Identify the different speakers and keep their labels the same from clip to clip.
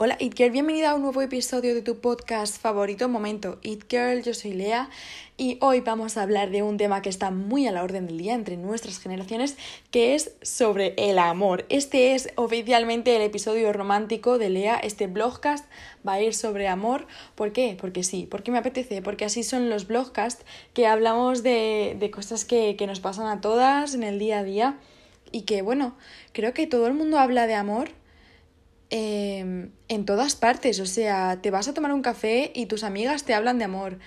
Speaker 1: Hola It Girl, bienvenida a un nuevo episodio de tu podcast favorito Momento It Girl, yo soy Lea y hoy vamos a hablar de un tema que está muy a la orden del día entre nuestras generaciones que es sobre el amor. Este es oficialmente el episodio romántico de Lea, este blogcast va a ir sobre amor. ¿Por qué? Porque sí, porque me apetece, porque así son los blogcasts que hablamos de, de cosas que, que nos pasan a todas en el día a día y que bueno, creo que todo el mundo habla de amor Em, en todas partes. O sea, te vas a tomar un café y tus amigas te hablan de amor.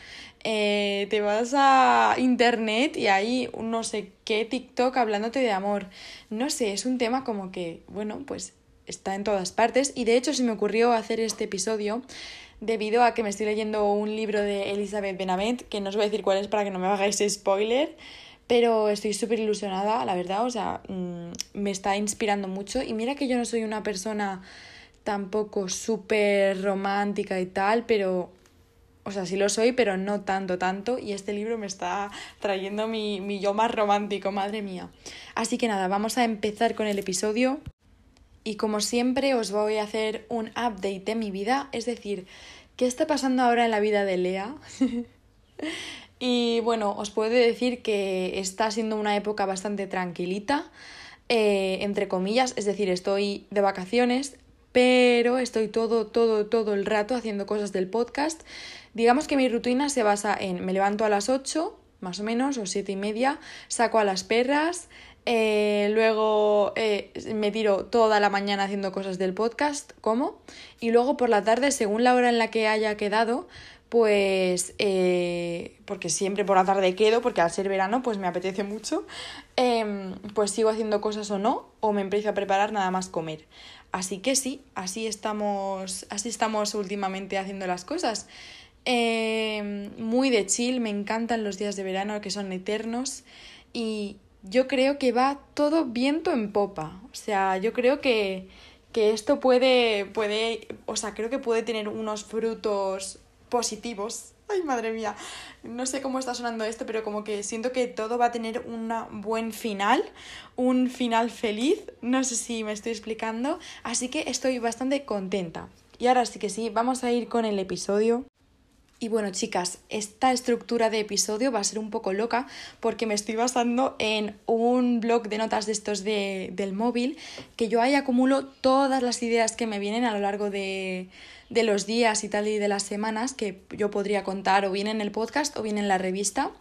Speaker 1: Eh, te vas a internet y hay un no sé qué TikTok hablándote de amor. No sé, es un tema como que, bueno, pues está en todas partes. Y de hecho se me ocurrió hacer este episodio debido a que me estoy leyendo un libro de Elizabeth Benavent, que no os voy a decir cuál es para que no me hagáis spoiler. Pero estoy súper ilusionada, la verdad, o sea, mm, me está inspirando mucho. Y mira que yo no soy una persona tampoco súper romántica y tal, pero, o sea, sí lo soy, pero no tanto, tanto. Y este libro me está trayendo mi, mi yo más romántico, madre mía. Así que nada, vamos a empezar con el episodio. Y como siempre os voy a hacer un update de mi vida, es decir, ¿qué está pasando ahora en la vida de Lea? y bueno, os puedo decir que está siendo una época bastante tranquilita, eh, entre comillas, es decir, estoy de vacaciones, pero estoy todo, todo, todo el rato haciendo cosas del podcast. Digamos que mi rutina se basa en me levanto a las 8, más o menos, o siete y media, saco a las perras, eh, luego eh, me tiro toda la mañana haciendo cosas del podcast, como, y luego por la tarde, según la hora en la que haya quedado, pues eh, porque siempre por la tarde quedo, porque al ser verano pues me apetece mucho, em, pues sigo haciendo cosas o no, o me empiezo a preparar nada más comer. Así que sí, así estamos, así estamos últimamente haciendo las cosas. Em, muy de chill, me encantan los días de verano que son eternos y yo creo que va todo viento en popa. O sea, yo creo que, que esto puede, puede, o sea, creo que puede tener unos frutos positivos. Ay, madre mía. No sé cómo está sonando esto, pero como que siento que todo va a tener un buen final, un final feliz. No sé si me estoy explicando. Así que estoy bastante contenta. Y ahora sí que sí, vamos a ir con el episodio. Y bueno, chicas, esta estructura de episodio va a ser un poco loca porque me estoy basando en un blog de notas de estos de, del móvil que yo ahí acumulo todas las ideas que me vienen a lo largo de, de los días y tal y de las semanas que yo podría contar o bien en el podcast o bien en la revista.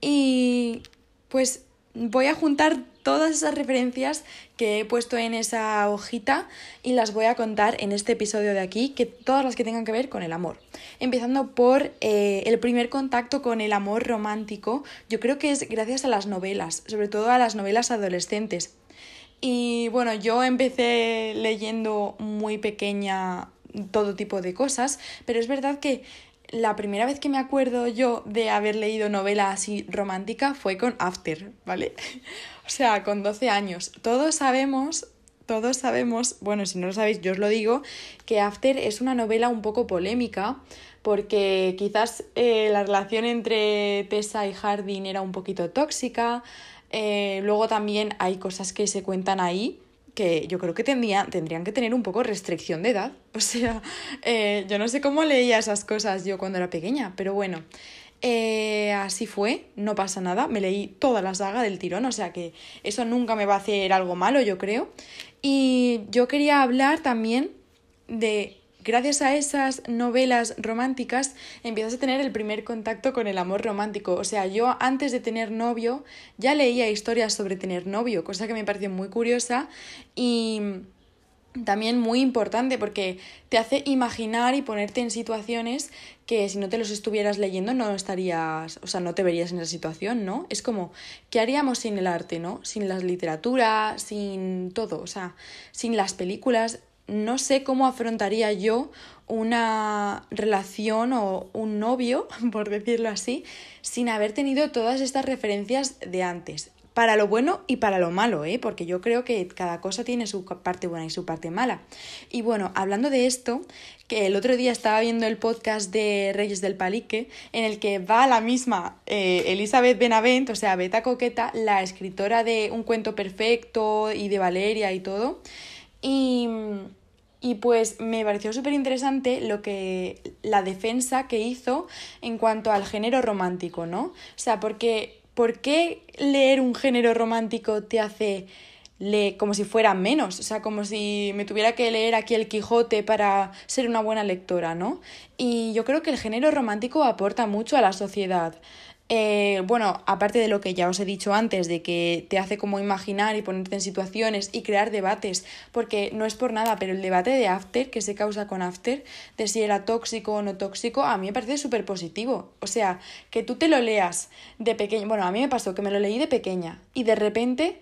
Speaker 1: Y pues voy a juntar todas esas referencias que he puesto en esa hojita y las voy a contar en este episodio de aquí, que todas las que tengan que ver con el amor. Empezando por eh, el primer contacto con el amor romántico, yo creo que es gracias a las novelas, sobre todo a las novelas adolescentes. Y bueno, yo empecé leyendo muy pequeña todo tipo de cosas, pero es verdad que la primera vez que me acuerdo yo de haber leído novela así romántica fue con After, ¿vale? o sea, con 12 años. Todos sabemos, todos sabemos, bueno, si no lo sabéis, yo os lo digo, que After es una novela un poco polémica porque quizás eh, la relación entre Tessa y Hardin era un poquito tóxica. Eh, luego también hay cosas que se cuentan ahí que yo creo que tendrían, tendrían que tener un poco restricción de edad. O sea, eh, yo no sé cómo leía esas cosas yo cuando era pequeña, pero bueno, eh, así fue, no pasa nada, me leí toda la saga del tirón, o sea que eso nunca me va a hacer algo malo, yo creo. Y yo quería hablar también de gracias a esas novelas románticas empiezas a tener el primer contacto con el amor romántico. O sea, yo antes de tener novio ya leía historias sobre tener novio, cosa que me pareció muy curiosa y también muy importante porque te hace imaginar y ponerte en situaciones que si no te los estuvieras leyendo no estarías, o sea, no te verías en esa situación, ¿no? Es como, ¿qué haríamos sin el arte, ¿no? Sin la literatura, sin todo, o sea, sin las películas no sé cómo afrontaría yo una relación o un novio, por decirlo así, sin haber tenido todas estas referencias de antes. Para lo bueno y para lo malo, ¿eh? porque yo creo que cada cosa tiene su parte buena y su parte mala. Y bueno, hablando de esto, que el otro día estaba viendo el podcast de Reyes del Palique, en el que va la misma eh, Elizabeth Benavent, o sea, Beta Coqueta, la escritora de Un cuento perfecto y de Valeria y todo. Y Y pues me pareció súper interesante lo que la defensa que hizo en cuanto al género romántico, ¿no? O sea, porque ¿por qué leer un género romántico te hace leer como si fuera menos? O sea, como si me tuviera que leer aquí el Quijote para ser una buena lectora, ¿no? Y yo creo que el género romántico aporta mucho a la sociedad. Eh, bueno, aparte de lo que ya os he dicho antes, de que te hace como imaginar y ponerte en situaciones y crear debates, porque no es por nada, pero el debate de After, que se causa con After, de si era tóxico o no tóxico, a mí me parece súper positivo. O sea, que tú te lo leas de pequeña, bueno, a mí me pasó que me lo leí de pequeña y de repente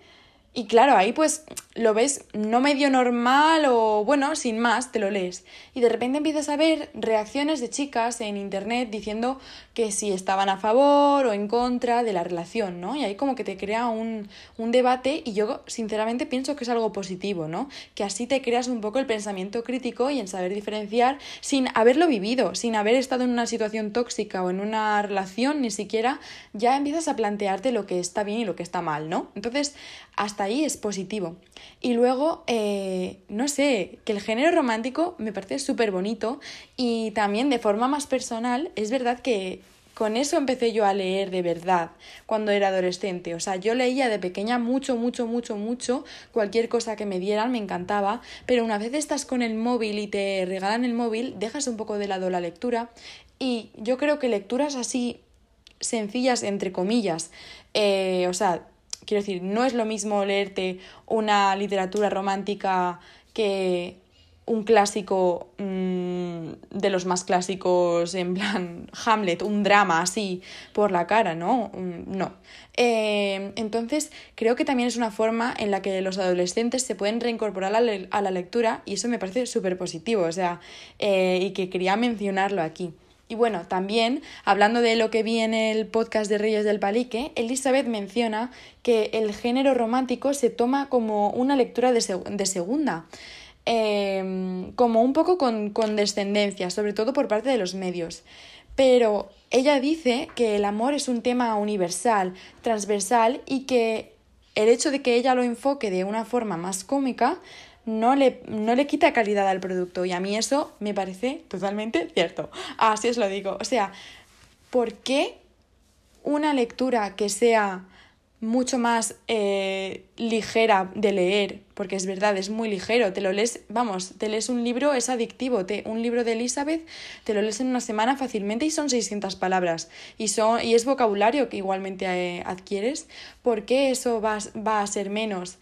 Speaker 1: y claro, ahí pues lo ves no medio normal o bueno, sin más, te lo lees. Y de repente empiezas a ver reacciones de chicas en internet diciendo que si estaban a favor o en contra de la relación, ¿no? Y ahí como que te crea un, un debate y yo sinceramente pienso que es algo positivo, ¿no? Que así te creas un poco el pensamiento crítico y en saber diferenciar sin haberlo vivido, sin haber estado en una situación tóxica o en una relación, ni siquiera ya empiezas a plantearte lo que está bien y lo que está mal, ¿no? Entonces, hasta ahí es positivo. Y luego, eh, no sé, que el género romántico me parece súper bonito y también de forma más personal, es verdad que con eso empecé yo a leer de verdad cuando era adolescente. O sea, yo leía de pequeña mucho, mucho, mucho, mucho. Cualquier cosa que me dieran me encantaba. Pero una vez estás con el móvil y te regalan el móvil, dejas un poco de lado la lectura. Y yo creo que lecturas así sencillas, entre comillas, eh, o sea, Quiero decir, no es lo mismo leerte una literatura romántica que un clásico mm, de los más clásicos, en plan Hamlet, un drama así por la cara, ¿no? Mm, no. Eh, entonces, creo que también es una forma en la que los adolescentes se pueden reincorporar a la, lectura y eso me parece súper positivo, o sea, eh, y que quería mencionarlo aquí. Y bueno, también, hablando de lo que vi en el podcast de Reyes del Palique, Elizabeth menciona que el género romántico se toma como una lectura de, segunda, em, como un poco con condescendencia, sobre todo por parte de los medios. Pero ella dice que el amor es un tema universal, transversal y que el hecho de que ella lo enfoque de una forma más cómica no le, no le quita calidad al producto y a mí eso me parece totalmente cierto. Así os lo digo. O sea, ¿por qué una lectura que sea mucho más eh, ligera de leer, porque es verdad, es muy ligero, te lo lees, vamos, te lees un libro, es adictivo, te, un libro de Elizabeth, te lo lees en una semana fácilmente y son 600 palabras, y, son, y es vocabulario que igualmente eh, adquieres, ¿por qué eso va, va a ser menos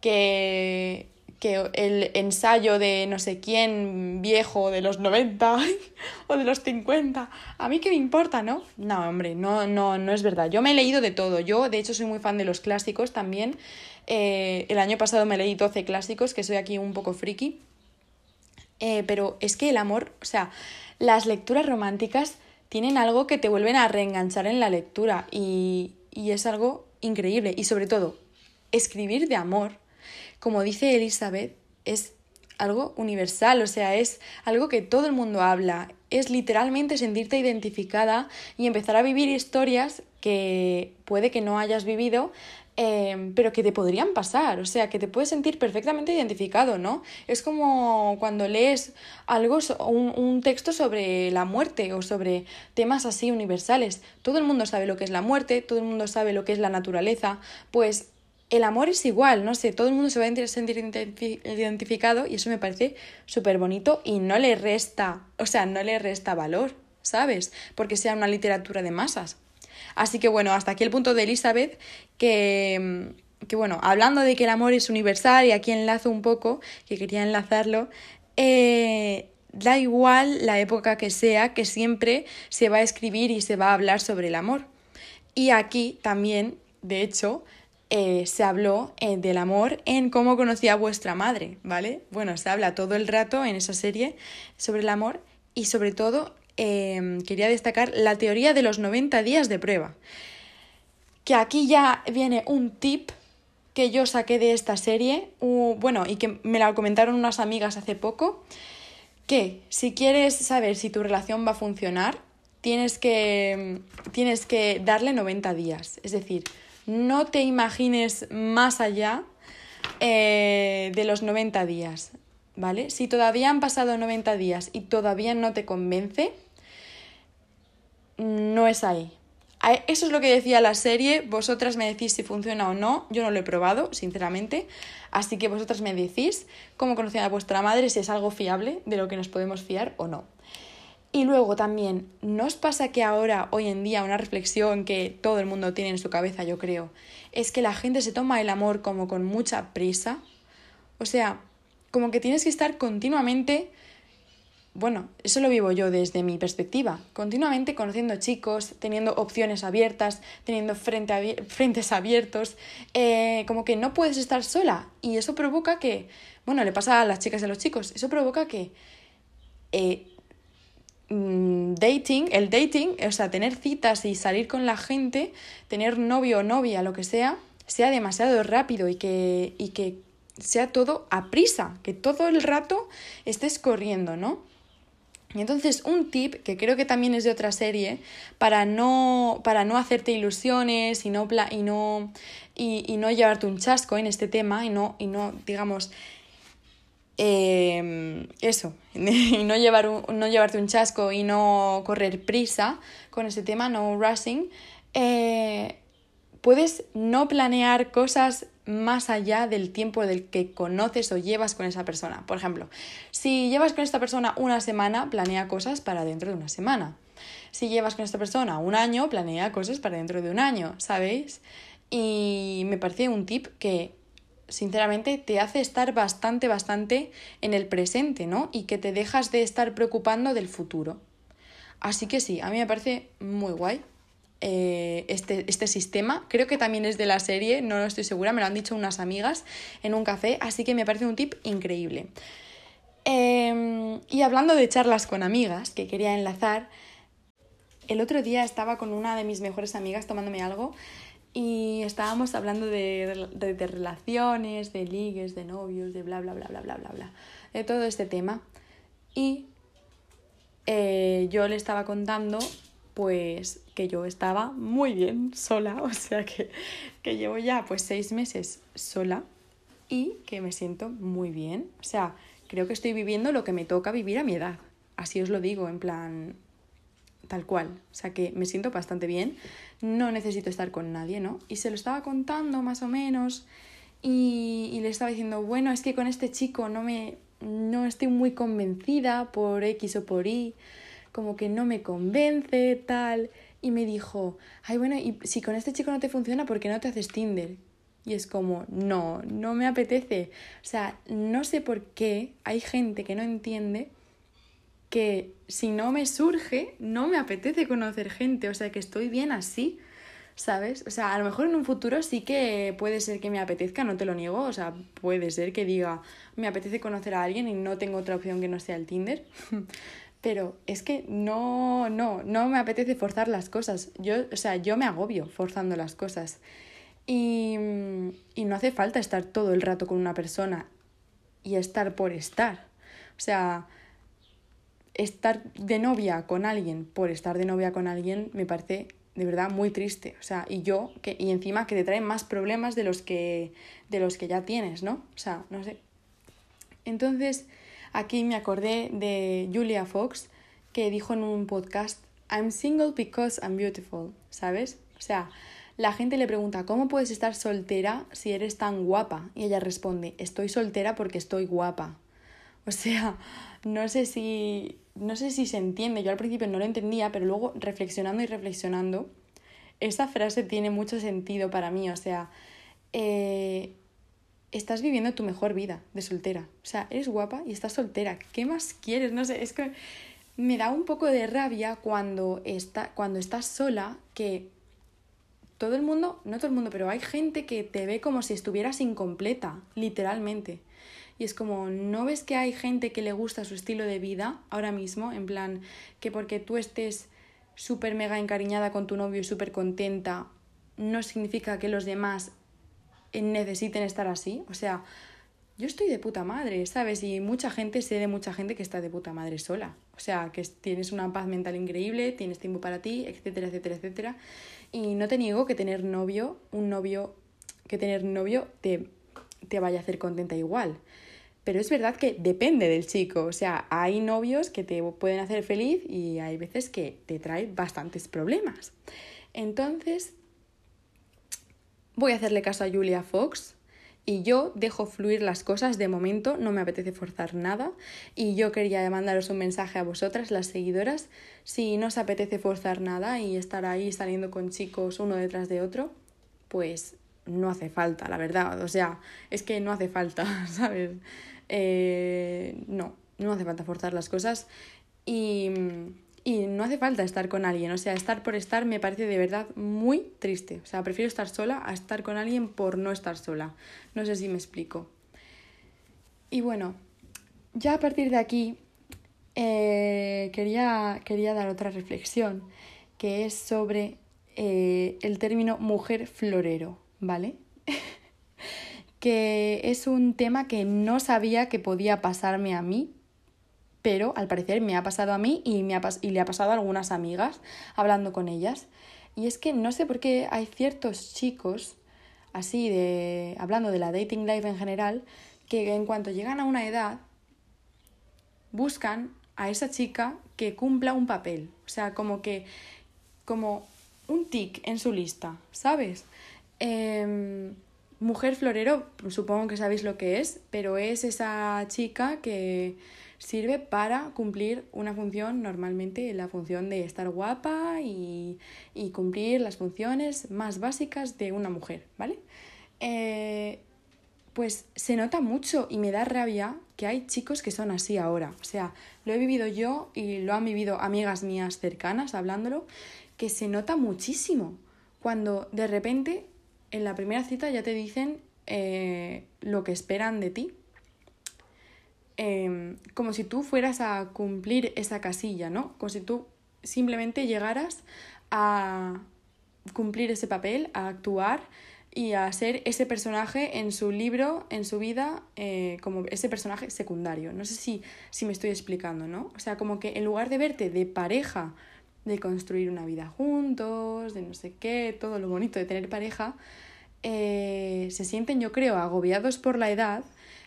Speaker 1: que que el ensayo de no sé quién viejo de los 90 o de los 50, a mí qué me importa, ¿no? No, hombre, no, no, no es verdad. Yo me he leído de todo. Yo, de hecho, soy muy fan de los clásicos también. Eh, el año pasado me leí 12 clásicos, que soy aquí un poco friki. Eh, pero es que el amor, o sea, las lecturas románticas tienen algo que te vuelven a reenganchar en la lectura y, y es algo increíble. Y sobre todo, escribir de amor como dice Elizabeth, es algo universal, o sea, es algo que todo el mundo habla, es literalmente sentirte identificada y empezar a vivir historias que puede que no hayas vivido, em, pero que te podrían pasar, o sea, que te puedes sentir perfectamente identificado, ¿no? Es como cuando lees algo, un, un texto sobre la muerte o sobre temas así universales. Todo el mundo sabe lo que es la muerte, todo el mundo sabe lo que es la naturaleza, pues el amor es igual, no sé, todo el mundo se va a sentir identificado y eso me parece súper bonito y no le resta, o sea, no le resta valor, ¿sabes? Porque sea una literatura de masas. Así que bueno, hasta aquí el punto de Elizabeth, que, que bueno, hablando de que el amor es universal y aquí enlazo un poco, que quería enlazarlo, eh, da igual la época que sea, que siempre se va a escribir y se va a hablar sobre el amor. Y aquí también, de hecho, eh, se habló eh, del amor en cómo conocía a vuestra madre, ¿vale? Bueno, se habla todo el rato en esa serie sobre el amor y sobre todo em, quería destacar la teoría de los 90 días de prueba. Que aquí ya viene un tip que yo saqué de esta serie, bueno, y que me la comentaron unas amigas hace poco, que si quieres saber si tu relación va a funcionar, tienes que, tienes que darle 90 días. Es decir, no te imagines más allá eh, de los 90 días. ¿vale? Si todavía han pasado 90 días y todavía no te convence, no es ahí. Eso es lo que decía la serie, vosotras me decís si funciona o no, yo no lo he probado, sinceramente, así que vosotras me decís cómo conocían a vuestra madre, si es algo fiable, de lo que nos podemos fiar o no. Y luego también, ¿no os pasa que ahora, hoy en día, una reflexión que todo el mundo tiene en su cabeza, yo creo, es que la gente se toma el amor como con mucha prisa? O sea, como que tienes que estar continuamente bueno, eso lo vivo yo desde mi perspectiva, continuamente conociendo chicos, teniendo opciones abiertas, teniendo frente frentes abiertos, eh, como que no puedes estar sola y eso provoca que, bueno, le pasa a las chicas y a los chicos, eso provoca que eh, mm, dating, el dating, o sea, tener citas y salir con la gente, tener novio o novia, lo que sea, sea demasiado rápido y que, y que sea todo a prisa, que todo el rato estés corriendo, ¿no? Y entonces un tip que creo que también es de otra serie para no, para no hacerte ilusiones y no, y, no, y, no llevarte un chasco en este tema y no, y no digamos, em, eso, y no, llevar no llevarte un chasco y no correr prisa con este tema, no rushing, eh, puedes no planear cosas más allá del tiempo del que conoces o llevas con esa persona. Por ejemplo, si llevas con esta persona una semana, planea cosas para dentro de una semana. Si llevas con esta persona un año, planea cosas para dentro de un año, ¿sabéis? Y me parece un tip que sinceramente te hace estar bastante, bastante en el presente, ¿no? Y que te dejas de estar preocupando del futuro. Así que sí, a mí me parece muy guay. Eh, este, este sistema. Creo que también es de la serie, no lo estoy segura, me lo han dicho unas amigas en un café, así que me parece un tip increíble. Em, y hablando de charlas con amigas, que quería enlazar, el otro día estaba con una de mis mejores amigas tomándome algo y estábamos hablando de, de, relaciones, de ligues, de novios, de bla, bla, bla, bla, bla, bla, bla, de todo este tema. Y eh, yo le estaba contando pues que yo estaba muy bien sola, o sea que, que llevo ya pues seis meses sola y que me siento muy bien. O sea, creo que estoy viviendo lo que me toca vivir a mi edad. Así os lo digo, en plan tal cual. O sea que me siento bastante bien. No necesito estar con nadie, ¿no? Y se lo estaba contando más o menos. Y, y le estaba diciendo, bueno, es que con este chico no me. no estoy muy convencida por X o por Y como que no me convence, tal. Y me dijo, ay, bueno, y si con este chico no te funciona, ¿por qué no te haces Tinder? Y es como, no, no me apetece. O sea, no sé por qué hay gente que no entiende que si no me surge, no me apetece conocer gente. O sea, que estoy bien así, ¿sabes? O sea, a lo mejor en un futuro sí que puede ser que me apetezca, no te lo niego. O sea, puede ser que diga, me apetece conocer a alguien y no tengo otra opción que no sea el Tinder. pero es que no, no, no me apetece forzar las cosas. Yo, o sea, yo me agobio forzando las cosas. Y, y no hace falta estar todo el rato con una persona y estar por estar. O sea, estar de novia con alguien por estar de novia con alguien me parece de verdad muy triste. O sea, y yo, que, y encima que te traen más problemas de los que, de los que ya tienes, ¿no? O sea, no sé. Entonces, Aquí me acordé de Julia Fox que dijo en un podcast, I'm single because I'm beautiful, ¿sabes? O sea, la gente le pregunta, ¿cómo puedes estar soltera si eres tan guapa? Y ella responde, estoy soltera porque estoy guapa. O sea, no sé si, no sé si se entiende, yo al principio no lo entendía, pero luego reflexionando y reflexionando, esa frase tiene mucho sentido para mí, o sea, eh, estás viviendo tu mejor vida de soltera. O sea, eres guapa y estás soltera. ¿Qué más quieres? No sé, es que me da un poco de rabia cuando, está, cuando estás sola que todo el mundo, no todo el mundo, pero hay gente que te ve como si estuvieras incompleta, literalmente. Y es como, ¿no ves que hay gente que le gusta su estilo de vida ahora mismo? En plan, que porque tú estés súper mega encariñada con tu novio y súper contenta, no significa que los demás necesiten estar así. O sea, yo estoy de puta madre, ¿sabes? Y mucha gente, sé de mucha gente que está de puta madre sola. O sea, que tienes una paz mental increíble, tienes tiempo para ti, etcétera, etcétera, etcétera. Y no te niego que tener novio, un novio, que tener novio te, te vaya a hacer contenta igual. Pero es verdad que depende del chico. O sea, hay novios que te pueden hacer feliz y hay veces que te traen bastantes problemas. Entonces, voy a hacerle caso a Julia Fox y yo dejo fluir las cosas de momento, no me apetece forzar nada y yo quería mandaros un mensaje a vosotras, las seguidoras, si no os apetece forzar nada y estar ahí saliendo con chicos uno detrás de otro, pues no hace falta, la verdad, o sea, es que no hace falta, ¿sabes? Eh, no, no hace falta forzar las cosas y y no hace falta estar con alguien, o sea, estar por estar me parece de verdad muy triste. O sea, prefiero estar sola a estar con alguien por no estar sola. No sé si me explico. Y bueno, ya a partir de aquí eh, quería, quería dar otra reflexión, que es sobre eh, el término mujer florero, ¿vale? que es un tema que no sabía que podía pasarme a mí, pero al parecer me ha pasado a mí y, me ha y le ha pasado a algunas amigas hablando con ellas. Y es que no sé por qué hay ciertos chicos, así de hablando de la dating life en general, que en cuanto llegan a una edad buscan a esa chica que cumpla un papel, o sea, como que como un tic en su lista, ¿sabes? Em, mujer florero, supongo que sabéis lo que es, pero es esa chica que sirve para cumplir una función, normalmente la función de estar guapa y, cumplir las funciones más básicas de una mujer, ¿vale? Eh, pues se nota mucho y me da rabia que hay chicos que son así ahora. O sea, lo he vivido yo y lo han vivido amigas mías cercanas hablándolo, que se nota muchísimo cuando de repente en la primera cita ya te dicen eh, lo que esperan de ti Em, como si tú fueras a cumplir esa casilla, ¿no? Como si tú simplemente llegaras a cumplir ese papel, a actuar y a ser ese personaje en su libro, en su vida, eh, como ese personaje secundario. No sé si, si me estoy explicando, ¿no? O sea, como que en lugar de verte de pareja, de construir una vida juntos, de no sé qué, todo lo bonito de tener pareja, eh, se sienten, yo creo, agobiados por la edad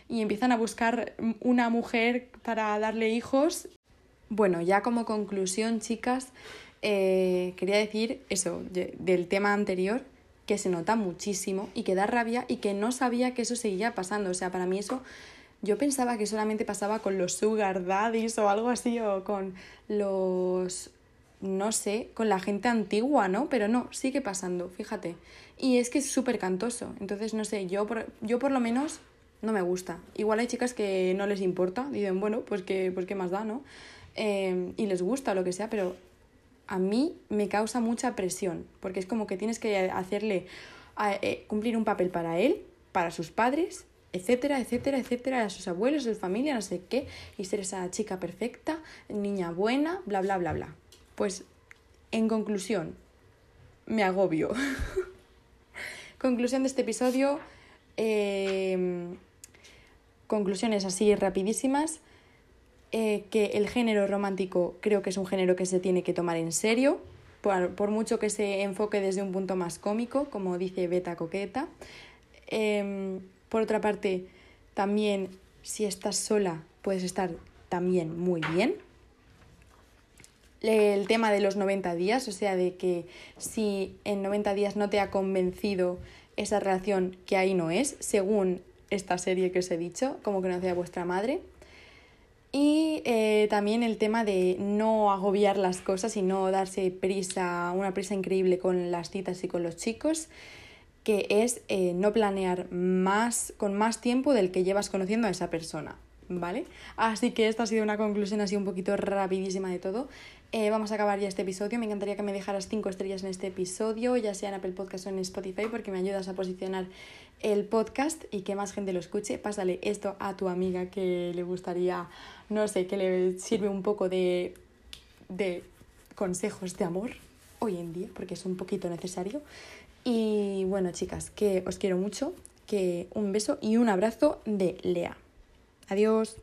Speaker 1: y empiezan a buscar una mujer para darle hijos. Bueno, ya como conclusión, chicas, eh, quería decir eso del tema anterior, que se nota muchísimo y que da rabia y que no sabía que eso seguía pasando. O sea, para mí eso, yo pensaba que solamente pasaba con los sugar daddies o algo así, o con los, no sé, con la gente antigua, ¿no? Pero no, sigue pasando, fíjate. Y es que es súper cantoso. Entonces, no sé, yo yo por lo menos no me gusta. Igual hay chicas que no les importa, dicen, bueno, pues que, pues qué más da, ¿no? Eh, y les gusta lo que sea, pero a mí me causa mucha presión, porque es como que tienes que hacerle eh, cumplir un papel para él, para sus padres, etcétera, etcétera, etcétera, a sus abuelos, a su familia, no sé qué, y ser esa chica perfecta, niña buena, bla, bla, bla, bla. Pues, en conclusión, me agobio. conclusión de este episodio. Eh, conclusiones así rapidísimas. Eh, que el género romántico creo que es un género que se tiene que tomar en serio, por, mucho que se enfoque desde un punto más cómico, como dice Beta Coqueta. Em, por otra parte, también si estás sola puedes estar también muy bien. El tema de los 90 días, o sea, de que si en 90 días no te ha convencido esa relación que ahí no es, según esta serie que os he dicho, como conoce a vuestra madre. Y eh, también el tema de no agobiar las cosas y no darse prisa, una prisa increíble con las citas y con los chicos, que es eh, no planear más, con más tiempo del que llevas conociendo a esa persona. ¿Vale? Así que esta ha sido una conclusión así un poquito rapidísima de todo. Eh, vamos a acabar ya este episodio. Me encantaría que me dejaras 5 estrellas en este episodio, ya sea en Apple Podcast o en Spotify, porque me ayudas a posicionar el podcast y que más gente lo escuche. Pásale esto a tu amiga que le gustaría, no sé, que le sirve un poco de, de consejos de amor hoy en día, porque es un poquito necesario. Y bueno, chicas, que os quiero mucho, que un beso y un abrazo de Lea. Adiós.